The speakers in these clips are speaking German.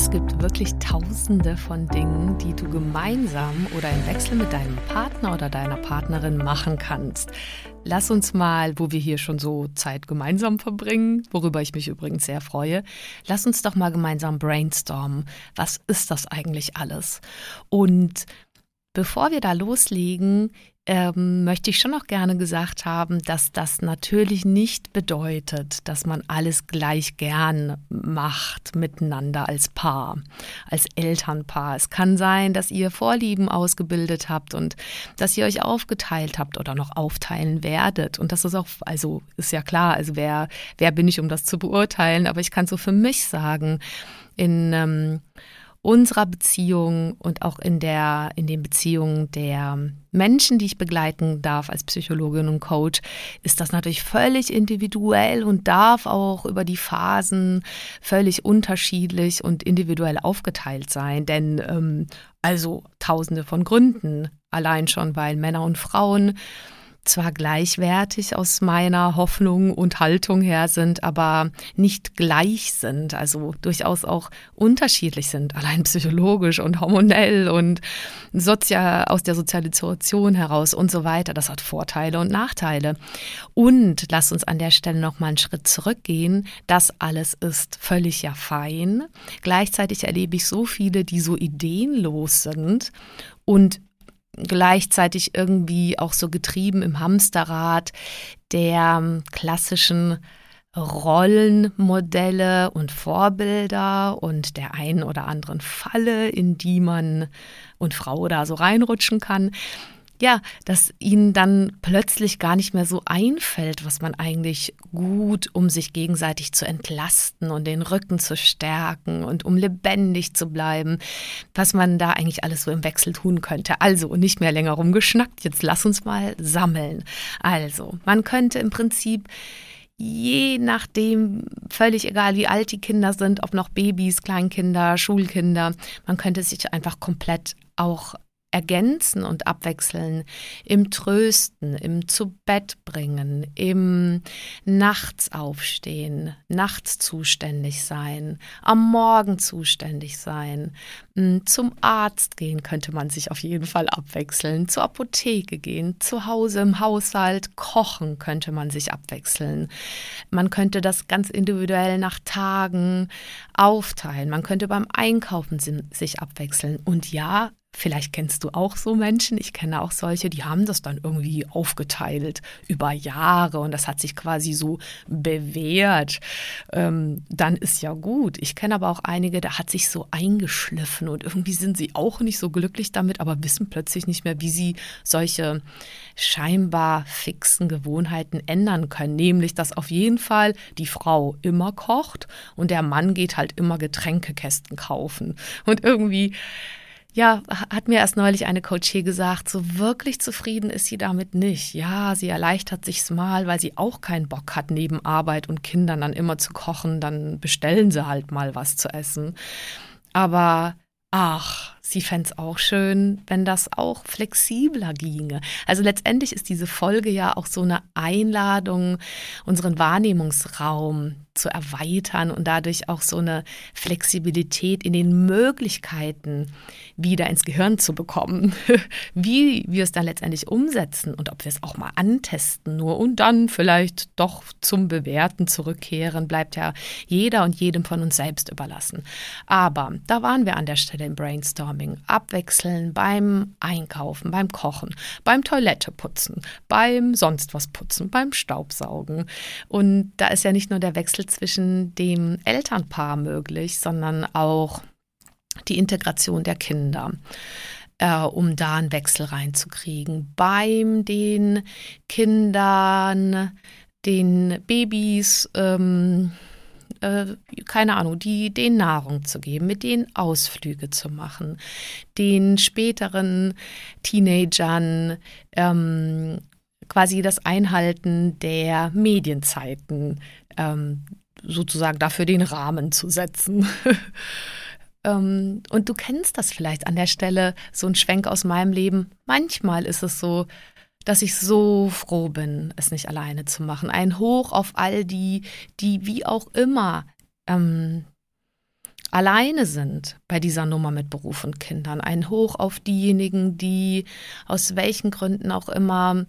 Es gibt wirklich tausende von Dingen, die du gemeinsam oder im Wechsel mit deinem Partner oder deiner Partnerin machen kannst. Lass uns mal, wo wir hier schon so Zeit gemeinsam verbringen, worüber ich mich übrigens sehr freue, lass uns doch mal gemeinsam brainstormen. Was ist das eigentlich alles? Und bevor wir da loslegen, ähm, möchte ich schon noch gerne gesagt haben, dass das natürlich nicht bedeutet, dass man alles gleich gern macht miteinander als Paar, als Elternpaar. Es kann sein, dass ihr Vorlieben ausgebildet habt und dass ihr euch aufgeteilt habt oder noch aufteilen werdet. Und das ist auch, also ist ja klar, also wer, wer bin ich, um das zu beurteilen, aber ich kann so für mich sagen, in ähm, unserer Beziehung und auch in der, in den Beziehungen der Menschen, die ich begleiten darf als Psychologin und Coach, ist das natürlich völlig individuell und darf auch über die Phasen völlig unterschiedlich und individuell aufgeteilt sein. Denn ähm, also tausende von Gründen, allein schon, weil Männer und Frauen zwar gleichwertig aus meiner Hoffnung und Haltung her sind, aber nicht gleich sind, also durchaus auch unterschiedlich sind, allein psychologisch und hormonell und sozial, aus der Sozialisation heraus und so weiter. Das hat Vorteile und Nachteile. Und lass uns an der Stelle noch mal einen Schritt zurückgehen. Das alles ist völlig ja fein. Gleichzeitig erlebe ich so viele, die so ideenlos sind und gleichzeitig irgendwie auch so getrieben im Hamsterrad der ähm, klassischen Rollenmodelle und Vorbilder und der einen oder anderen Falle, in die man und Frau da so reinrutschen kann ja, dass ihnen dann plötzlich gar nicht mehr so einfällt, was man eigentlich gut, um sich gegenseitig zu entlasten und den Rücken zu stärken und um lebendig zu bleiben, was man da eigentlich alles so im Wechsel tun könnte. Also nicht mehr länger rumgeschnackt, jetzt lass uns mal sammeln. Also, man könnte im Prinzip je nachdem, völlig egal wie alt die Kinder sind, ob noch Babys, Kleinkinder, Schulkinder, man könnte sich einfach komplett auch ergänzen und abwechseln, im Trösten, im zu Bett bringen, im Nachts aufstehen, nachts zuständig sein, am Morgen zuständig sein, hm, zum Arzt gehen könnte man sich auf jeden Fall abwechseln, zur Apotheke gehen, zu Hause im Haushalt kochen könnte man sich abwechseln. Man könnte das ganz individuell nach Tagen aufteilen. Man könnte beim Einkaufen sich abwechseln. Und ja, Vielleicht kennst du auch so Menschen, ich kenne auch solche, die haben das dann irgendwie aufgeteilt über Jahre und das hat sich quasi so bewährt. Ähm, dann ist ja gut. Ich kenne aber auch einige, da hat sich so eingeschliffen und irgendwie sind sie auch nicht so glücklich damit, aber wissen plötzlich nicht mehr, wie sie solche scheinbar fixen Gewohnheiten ändern können. Nämlich, dass auf jeden Fall die Frau immer kocht und der Mann geht halt immer Getränkekästen kaufen. Und irgendwie ja, hat mir erst neulich eine Coachie gesagt, so wirklich zufrieden ist sie damit nicht. Ja, sie erleichtert sich's mal, weil sie auch keinen Bock hat, neben Arbeit und Kindern dann immer zu kochen, dann bestellen sie halt mal was zu essen. Aber ach, sie fände es auch schön, wenn das auch flexibler ginge. Also letztendlich ist diese Folge ja auch so eine Einladung, unseren Wahrnehmungsraum zu erweitern und dadurch auch so eine Flexibilität in den Möglichkeiten wieder ins Gehirn zu bekommen. Wie wir es dann letztendlich umsetzen und ob wir es auch mal antesten nur und dann vielleicht doch zum Bewerten zurückkehren, bleibt ja jeder und jedem von uns selbst überlassen. Aber da waren wir an der Stelle im Brainstorming. Brainstorming abwechseln beim Einkaufen, beim Kochen, beim Toilette putzen, beim sonst was putzen, beim Staubsaugen. Und da ist ja nicht nur der Wechsel zwischen dem Elternpaar möglich, sondern auch die Integration der Kinder äh, um da einen Wechsel reinzukriegen. Beim den Kindern, den Babys, ähm, äh, keine Ahnung, die den Nahrung zu geben, mit denen Ausflüge zu machen, den späteren Teenagern ähm, quasi das Einhalten der Medienzeiten ähm, sozusagen dafür den Rahmen zu setzen. Ähm, und du kennst das vielleicht an der Stelle, so ein Schwenk aus meinem Leben. Manchmal ist es so, dass ich so froh bin, es nicht alleine zu machen. Ein Hoch auf all die, die wie auch immer ähm, alleine sind bei dieser Nummer mit Beruf und Kindern. Ein Hoch auf diejenigen, die aus welchen Gründen auch immer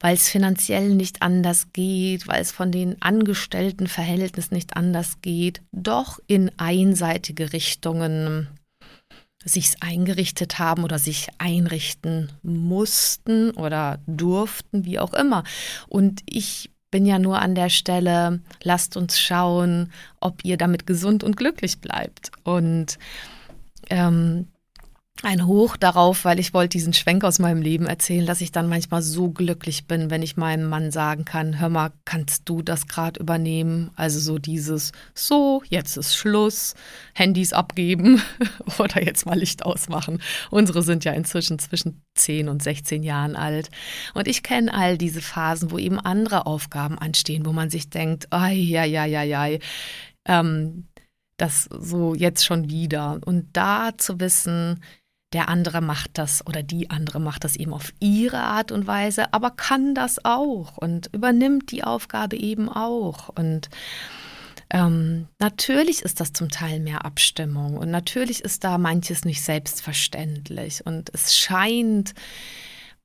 weil es finanziell nicht anders geht, weil es von den Angestelltenverhältnissen nicht anders geht, doch in einseitige Richtungen sich eingerichtet haben oder sich einrichten mussten oder durften, wie auch immer. Und ich bin ja nur an der Stelle, lasst uns schauen, ob ihr damit gesund und glücklich bleibt. Und ähm, ein Hoch darauf, weil ich wollte diesen Schwenk aus meinem Leben erzählen, dass ich dann manchmal so glücklich bin, wenn ich meinem Mann sagen kann, hör mal, kannst du das gerade übernehmen? Also so dieses, so, jetzt ist Schluss, Handys abgeben oder jetzt mal Licht ausmachen. Unsere sind ja inzwischen zwischen 10 und 16 Jahren alt. Und ich kenne all diese Phasen, wo eben andere Aufgaben anstehen, wo man sich denkt, ai, ja, ja, ja, ja, ähm, das so jetzt schon wieder. Und da zu wissen, der andere macht das oder die andere macht das eben auf ihre Art und Weise, aber kann das auch und übernimmt die Aufgabe eben auch. Und ähm, natürlich ist das zum Teil mehr Abstimmung und natürlich ist da manches nicht selbstverständlich und es scheint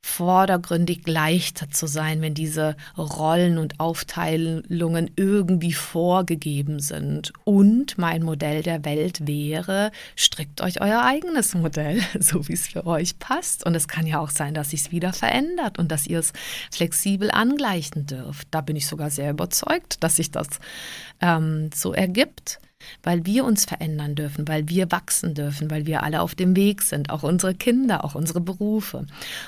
vordergründig leichter zu sein, wenn diese Rollen und Aufteilungen irgendwie vorgegeben sind. Und mein Modell der Welt wäre, strickt euch euer eigenes Modell, so wie es für euch passt. Und es kann ja auch sein, dass sich es wieder verändert und dass ihr es flexibel angleichen dürft. Da bin ich sogar sehr überzeugt, dass sich das ähm, so ergibt weil wir uns verändern dürfen, weil wir wachsen dürfen, weil wir alle auf dem Weg sind, auch unsere Kinder, auch unsere Berufe.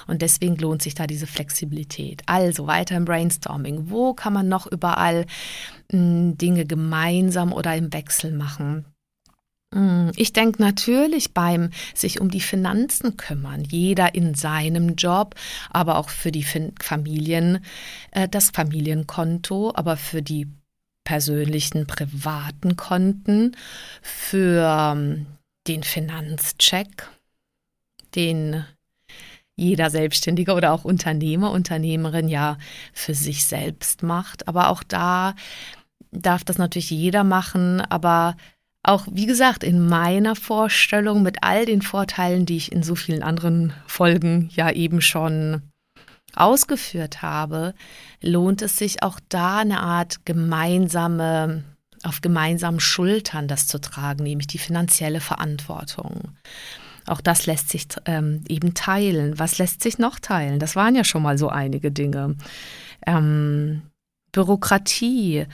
Und deswegen lohnt sich da diese Flexibilität. Also weiter im Brainstorming. Wo kann man noch überall hm, Dinge gemeinsam oder im Wechsel machen? Hm, ich denke natürlich beim sich um die Finanzen kümmern, jeder in seinem Job, aber auch für die Familien, äh, das Familienkonto, aber für die persönlichen privaten Konten, für ähm, den Finanzcheck, den jeder Selbstständige oder auch Unternehmer, Unternehmerin ja für sich selbst macht. Aber auch da darf das natürlich jeder machen, aber auch, wie gesagt, in meiner Vorstellung mit all den Vorteilen, die ich in so vielen anderen Folgen ja eben schon ausgeführt habe, lohnt es sich auch da eine Art gemeinsame, auf gemeinsamen Schultern das zu tragen, nämlich die finanzielle Verantwortung. Auch das lässt sich ähm, eben teilen. Was lässt sich noch teilen? Das waren ja schon mal so einige Dinge. Ähm, Bürokratie,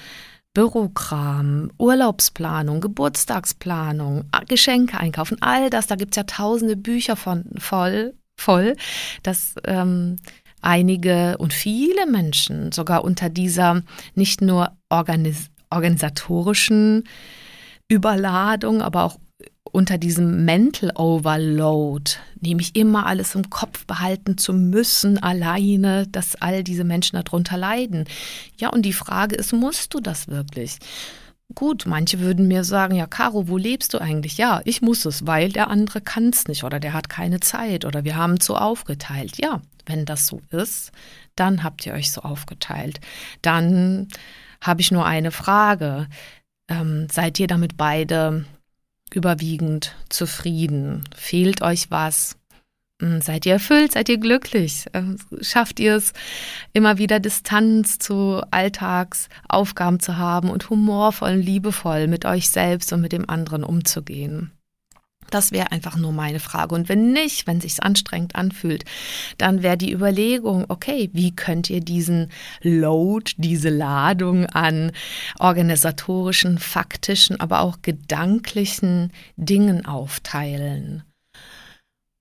Bürokram, Urlaubsplanung, Geburtstagsplanung, Geschenke einkaufen, all das, da gibt es ja tausende Bücher von voll, voll. Das ähm, einige und viele Menschen sogar unter dieser nicht nur organis organisatorischen Überladung, aber auch unter diesem Mental Overload, nämlich immer alles im Kopf behalten zu müssen, alleine, dass all diese Menschen darunter leiden. Ja, und die Frage ist, musst du das wirklich? Gut, manche würden mir sagen, ja, Caro, wo lebst du eigentlich? Ja, ich muss es, weil der andere kann es nicht oder der hat keine Zeit oder wir haben so aufgeteilt. Ja, wenn das so ist, dann habt ihr euch so aufgeteilt. Dann habe ich nur eine Frage. Ähm, seid ihr damit beide überwiegend zufrieden? Fehlt euch was? Hm, seid ihr erfüllt? Seid ihr glücklich? Ähm, schafft ihr es, immer wieder Distanz zu Alltagsaufgaben zu haben und humorvoll und liebevoll mit euch selbst und mit dem anderen umzugehen? Das wäre einfach nur meine Frage. Und wenn nicht, wenn sich's anstrengend anfühlt, dann wäre die Überlegung, okay, wie könnt ihr diesen Load, diese Ladung an organisatorischen, faktischen, aber auch gedanklichen Dingen aufteilen?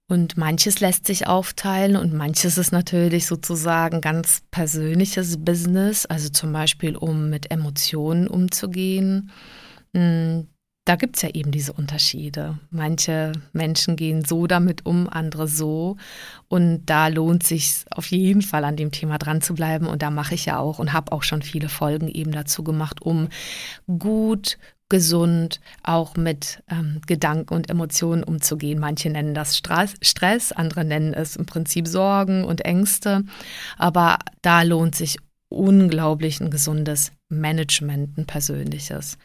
Und manches lässt sich aufteilen und manches ist natürlich sozusagen ganz persönliches Business, also zum Beispiel um mit Emotionen umzugehen. Da gibt es ja eben diese Unterschiede. Manche Menschen gehen so damit um, andere so. Und da lohnt sich auf jeden Fall an dem Thema dran zu bleiben. Und da mache ich ja auch und habe auch schon viele Folgen eben dazu gemacht, um gut, gesund auch mit ähm, Gedanken und Emotionen umzugehen. Manche nennen das Stress, andere nennen es im Prinzip Sorgen und Ängste. Aber da lohnt sich unglaublich ein gesundes Management, ein persönliches.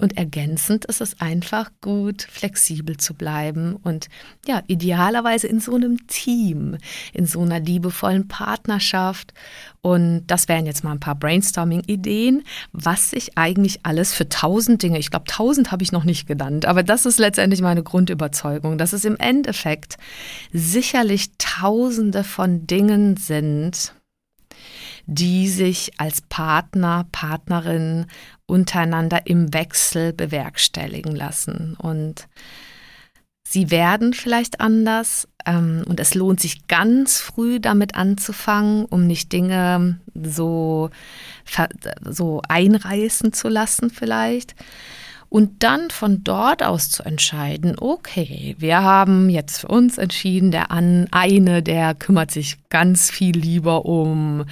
Und ergänzend ist es einfach gut, flexibel zu bleiben und ja, idealerweise in so einem Team, in so einer liebevollen Partnerschaft. Und das wären jetzt mal ein paar Brainstorming-Ideen, was sich eigentlich alles für tausend Dinge, ich glaube, tausend habe ich noch nicht genannt, aber das ist letztendlich meine Grundüberzeugung, dass es im Endeffekt sicherlich tausende von Dingen sind, die sich als Partner, Partnerin untereinander im Wechsel bewerkstelligen lassen. Und sie werden vielleicht anders ähm, und es lohnt sich ganz früh damit anzufangen, um nicht Dinge so, so einreißen zu lassen vielleicht. Und dann von dort aus zu entscheiden, okay, wir haben jetzt für uns entschieden, der an, eine, der kümmert sich ganz viel lieber um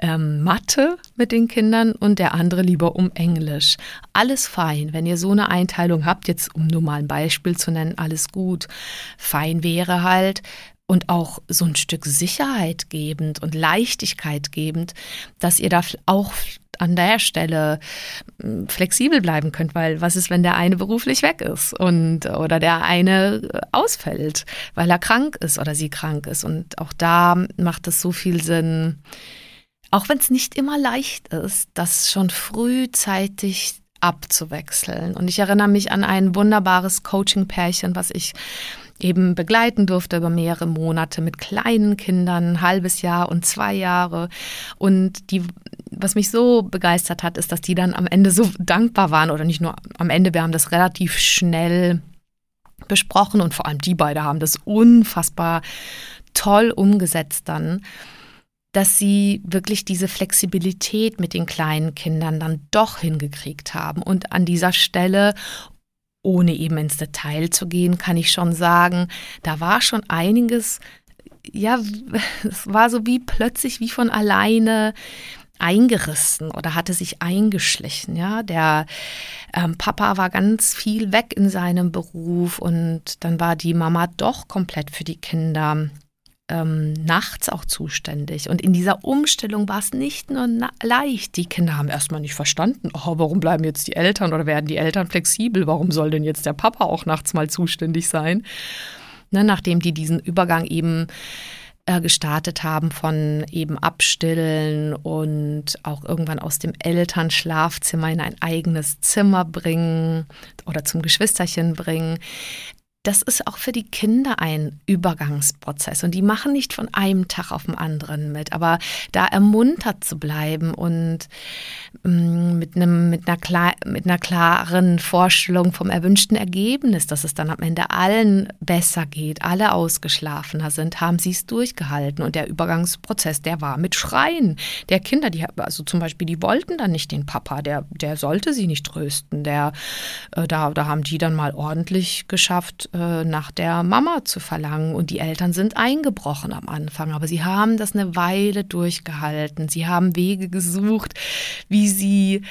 ähm, Mathe mit den Kindern und der andere lieber um Englisch. Alles fein. Wenn ihr so eine Einteilung habt, jetzt um nur mal ein Beispiel zu nennen, alles gut. Fein wäre halt, und auch so ein Stück Sicherheit gebend und Leichtigkeit gebend, dass ihr da auch an der Stelle hm, flexibel bleiben könnt, weil was ist, wenn der eine beruflich weg ist und oder der eine äh, ausfällt, weil er krank ist oder sie krank ist und auch da macht es so viel Sinn, auch wenn es nicht immer leicht ist, das schon frühzeitig abzuwechseln. Und ich erinnere mich an ein wunderbares Coaching-Pärchen, was ich eben begleiten durfte über mehrere Monate mit kleinen Kindern, ein halbes Jahr und zwei Jahre. Und die, was mich so begeistert hat, ist, dass die dann am Ende so dankbar waren oder nicht nur am Ende, wir haben das relativ schnell besprochen und vor allem die beiden haben das unfassbar toll umgesetzt dann dass sie wirklich diese Flexibilität mit den kleinen Kindern dann doch hingekriegt haben. Und an dieser Stelle ohne eben ins Detail zu gehen, kann ich schon sagen, da war schon einiges, ja, es war so wie plötzlich wie von alleine eingerissen oder hatte sich eingeschlichen. Ja, der ähm, Papa war ganz viel weg in seinem Beruf und dann war die Mama doch komplett für die Kinder ähm, nachts auch zuständig. Und in dieser Umstellung war es nicht nur leicht. Die Kinder haben erstmal nicht verstanden, oh, warum bleiben jetzt die Eltern oder werden die Eltern flexibel? Warum soll denn jetzt der Papa auch nachts mal zuständig sein? Ne, nachdem die diesen Übergang eben äh, gestartet haben von eben Abstillen und auch irgendwann aus dem Elternschlafzimmer in ein eigenes Zimmer bringen oder zum Geschwisterchen bringen das ist auch für die Kinder ein Übergangsprozess und die machen nicht von einem Tag auf den anderen mit, aber da ermuntert zu bleiben und mm, mit, einem, mit, einer mit einer klaren Vorstellung vom erwünschten Ergebnis, dass es dann am Ende allen besser geht, alle ausgeschlafener sind, haben sie es durchgehalten und der Übergangsprozess, der war mit Schreien der Kinder, die also zum Beispiel, die wollten dann nicht den Papa, der, der sollte sie nicht trösten, der, äh, da, da haben die dann mal ordentlich geschafft, äh, nach der Mama zu verlangen. Und die Eltern sind eingebrochen am Anfang, aber sie haben das eine Weile durchgehalten. Sie haben Wege gesucht, wie sie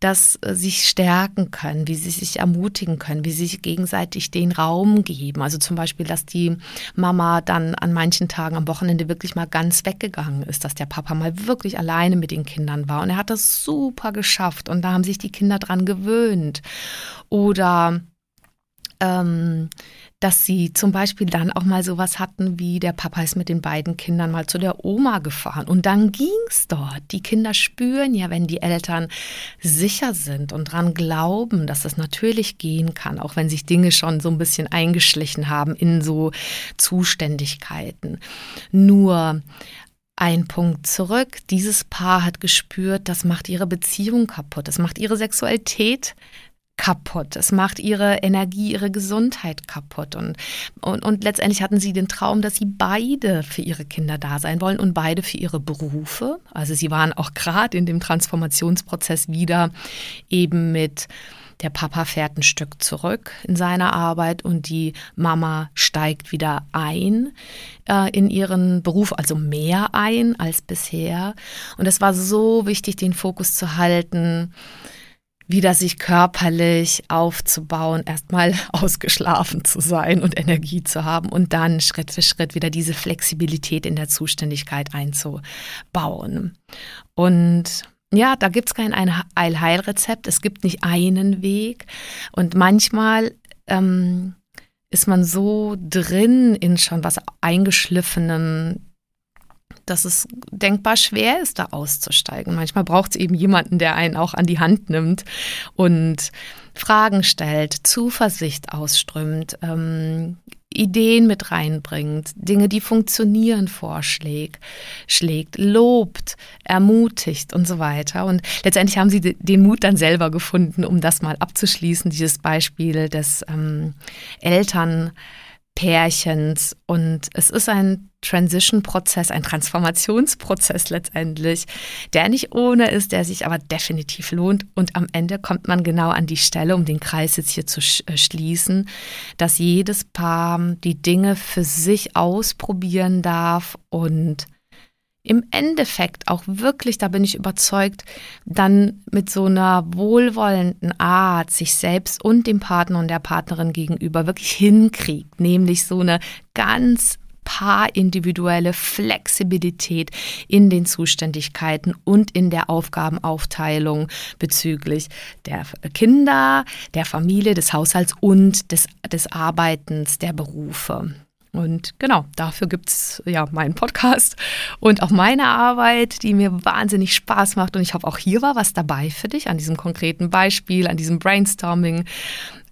das äh, sich stärken können, wie sie sich ermutigen können, wie sie sich gegenseitig den Raum geben. Also zum Beispiel, dass die Mama dann an manchen Tagen am Wochenende wirklich mal ganz weggegangen ist, dass der Papa mal wirklich alleine mit den Kindern war. Und er hat das super geschafft und da haben sich die Kinder dran gewöhnt. Oder ähm, dass sie zum Beispiel dann auch mal sowas hatten wie der Papa ist mit den beiden Kindern mal zu der Oma gefahren und dann ging's dort. Die Kinder spüren ja, wenn die Eltern sicher sind und dran glauben, dass es natürlich gehen kann, auch wenn sich Dinge schon so ein bisschen eingeschlichen haben in so Zuständigkeiten. Nur ein Punkt zurück. Dieses Paar hat gespürt, das macht ihre Beziehung kaputt, das macht ihre Sexualität kaputt. Es macht ihre Energie, ihre Gesundheit kaputt. Und, und, und letztendlich hatten sie den Traum, dass sie beide für ihre Kinder da sein wollen und beide für ihre Berufe. Also sie waren auch gerade in dem Transformationsprozess wieder eben mit der Papa fährt ein Stück zurück in seiner Arbeit und die Mama steigt wieder ein äh, in ihren Beruf, also mehr ein als bisher. Und es war so wichtig, den Fokus zu halten wieder sich körperlich aufzubauen, erstmal ausgeschlafen zu sein und Energie zu haben und dann Schritt für Schritt wieder diese Flexibilität in der Zuständigkeit einzubauen. Und ja, da gibt es kein Allheilrezept, es gibt nicht einen Weg. Und manchmal ähm, ist man so drin in schon was eingeschliffenem, dass es denkbar schwer ist, da auszusteigen. Manchmal braucht es eben jemanden, der einen auch an die Hand nimmt und Fragen stellt, Zuversicht ausströmt, ähm, Ideen mit reinbringt, Dinge, die funktionieren, vorschlägt, schlägt, lobt, ermutigt und so weiter. Und letztendlich haben sie den Mut dann selber gefunden, um das mal abzuschließen, dieses Beispiel des ähm, Eltern Pärchens. Und es ist ein Transition-Prozess, ein Transformationsprozess letztendlich, der nicht ohne ist, der sich aber definitiv lohnt. Und am Ende kommt man genau an die Stelle, um den Kreis jetzt hier zu äh, schließen, dass jedes Paar die Dinge für sich ausprobieren darf und im Endeffekt auch wirklich, da bin ich überzeugt, dann mit so einer wohlwollenden Art sich selbst und dem Partner und der Partnerin gegenüber wirklich hinkriegt, nämlich so eine ganz paarindividuelle Flexibilität in den Zuständigkeiten und in der Aufgabenaufteilung bezüglich der Kinder, der Familie, des Haushalts und des, des Arbeitens, der Berufe. Und genau, dafür gibt es ja meinen Podcast und auch meine Arbeit, die mir wahnsinnig Spaß macht. Und ich hoffe, auch hier war was dabei für dich an diesem konkreten Beispiel, an diesem Brainstorming.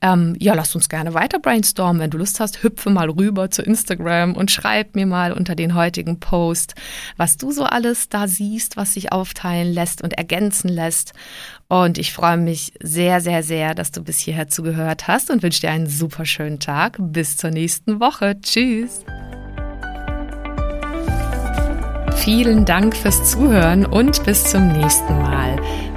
Ähm, ja, lass uns gerne weiter brainstormen. Wenn du Lust hast, hüpfe mal rüber zu Instagram und schreib mir mal unter den heutigen Post, was du so alles da siehst, was sich aufteilen lässt und ergänzen lässt. Und ich freue mich sehr, sehr, sehr, dass du bis hierher zugehört hast und wünsche dir einen super schönen Tag. Bis zur nächsten Woche. Tschüss. Vielen Dank fürs Zuhören und bis zum nächsten Mal.